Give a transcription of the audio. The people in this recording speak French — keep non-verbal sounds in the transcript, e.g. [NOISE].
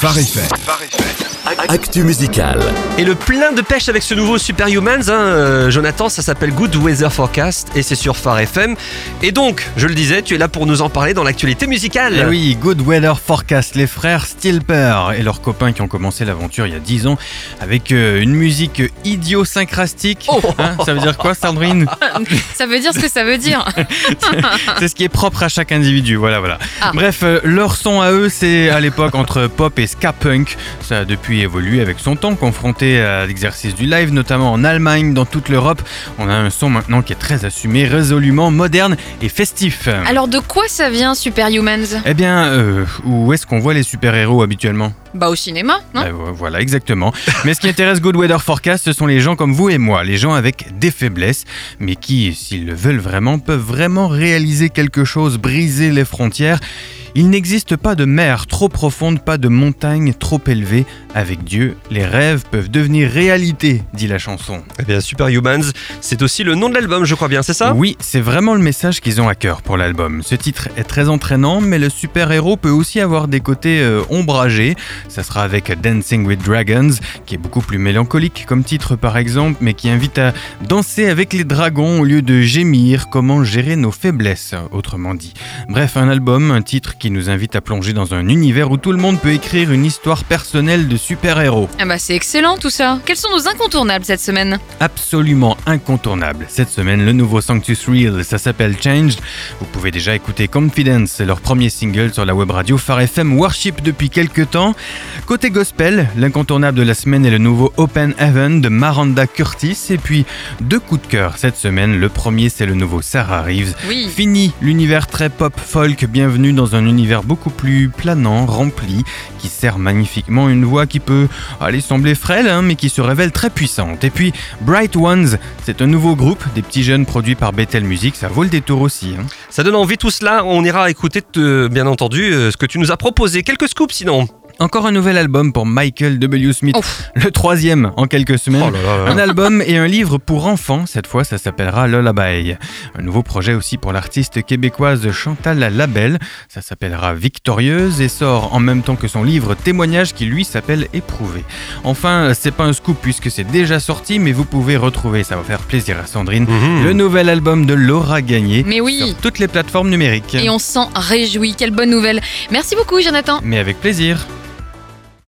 Phare FM. Actu musical. Et le plein de pêche avec ce nouveau Superhumans, hein, euh, Jonathan, ça s'appelle Good Weather Forecast et c'est sur Phare FM. Et donc, je le disais, tu es là pour nous en parler dans l'actualité musicale. Eh oui, Good Weather Forecast, les frères Stilper et leurs copains qui ont commencé l'aventure il y a 10 ans avec euh, une musique idiosyncrastique. Oh. Hein, ça veut dire quoi, Sandrine [LAUGHS] Ça veut dire ce que ça veut dire. [LAUGHS] C'est ce qui est propre à chaque individu, voilà, voilà. Ah. Bref, euh, leur son à eux, c'est à l'époque entre pop et ska punk. Ça a évolué avec son temps, confronté à l'exercice du live, notamment en Allemagne, dans toute l'Europe. On a un son maintenant qui est très assumé, résolument moderne et festif. Alors de quoi ça vient Superhumans? Eh bien, euh, où est-ce qu'on voit les super-héros habituellement? Bah au cinéma, non? Euh, Voilà, exactement. Mais ce qui intéresse Good Weather Forecast, ce sont les gens comme vous et moi, les gens avec des faiblesses, mais qui, s'ils le veulent vraiment, peuvent vraiment réaliser quelque chose, briser les frontières. Il n'existe pas de mer trop profonde, pas de montagne trop élevée. Avec Dieu, les rêves peuvent devenir réalité, dit la chanson. Eh bien, Superhumans, c'est aussi le nom de l'album, je crois bien, c'est ça? Oui, c'est vraiment le message qu'ils ont à cœur pour l'album. Ce titre est très entraînant, mais le super-héros peut aussi avoir des côtés euh, ombragés. Ça sera avec Dancing with Dragons, qui est beaucoup plus mélancolique comme titre par exemple, mais qui invite à danser avec les dragons au lieu de gémir, comment gérer nos faiblesses, autrement dit. Bref, un album, un titre qui nous invite à plonger dans un univers où tout le monde peut écrire une histoire personnelle de super-héros. Ah bah c'est excellent tout ça. Quels sont nos incontournables cette semaine? Absolument incontournable. Cette semaine, le nouveau Sanctus Real, ça s'appelle Changed. Vous pouvez déjà écouter Confidence, c'est leur premier single sur la web radio Phare FM Worship depuis quelques temps. Côté gospel, l'incontournable de la semaine est le nouveau Open Heaven de Maranda Curtis. Et puis, deux coups de cœur cette semaine. Le premier, c'est le nouveau Sarah Reeves. Oui. Fini l'univers très pop folk, bienvenue dans un univers beaucoup plus planant, rempli, qui sert magnifiquement une voix qui peut aller sembler frêle, hein, mais qui se révèle très puissante. Et puis Bright Ones, c'est un nouveau groupe, des petits jeunes produits par Bethel Music, ça vaut le détour aussi. hein. Ça donne envie tout cela. On ira écouter, euh, bien entendu, euh, ce que tu nous as proposé. Quelques scoops sinon. Encore un nouvel album pour Michael W. Smith, Ouf. le troisième en quelques semaines. Oh là là là. Un album et un livre pour enfants, cette fois ça s'appellera Lullaby. Un nouveau projet aussi pour l'artiste québécoise Chantal Labelle, ça s'appellera Victorieuse et sort en même temps que son livre Témoignage qui lui s'appelle Éprouvé. Enfin, c'est pas un scoop puisque c'est déjà sorti, mais vous pouvez retrouver, ça va faire plaisir à Sandrine, Mhm. le nouvel album de Laura Gagné Mais oui. sur toutes les plateformes numériques. Et on s'en réjouit. Quelle bonne nouvelle. Merci beaucoup Jonathan. Mais avec plaisir.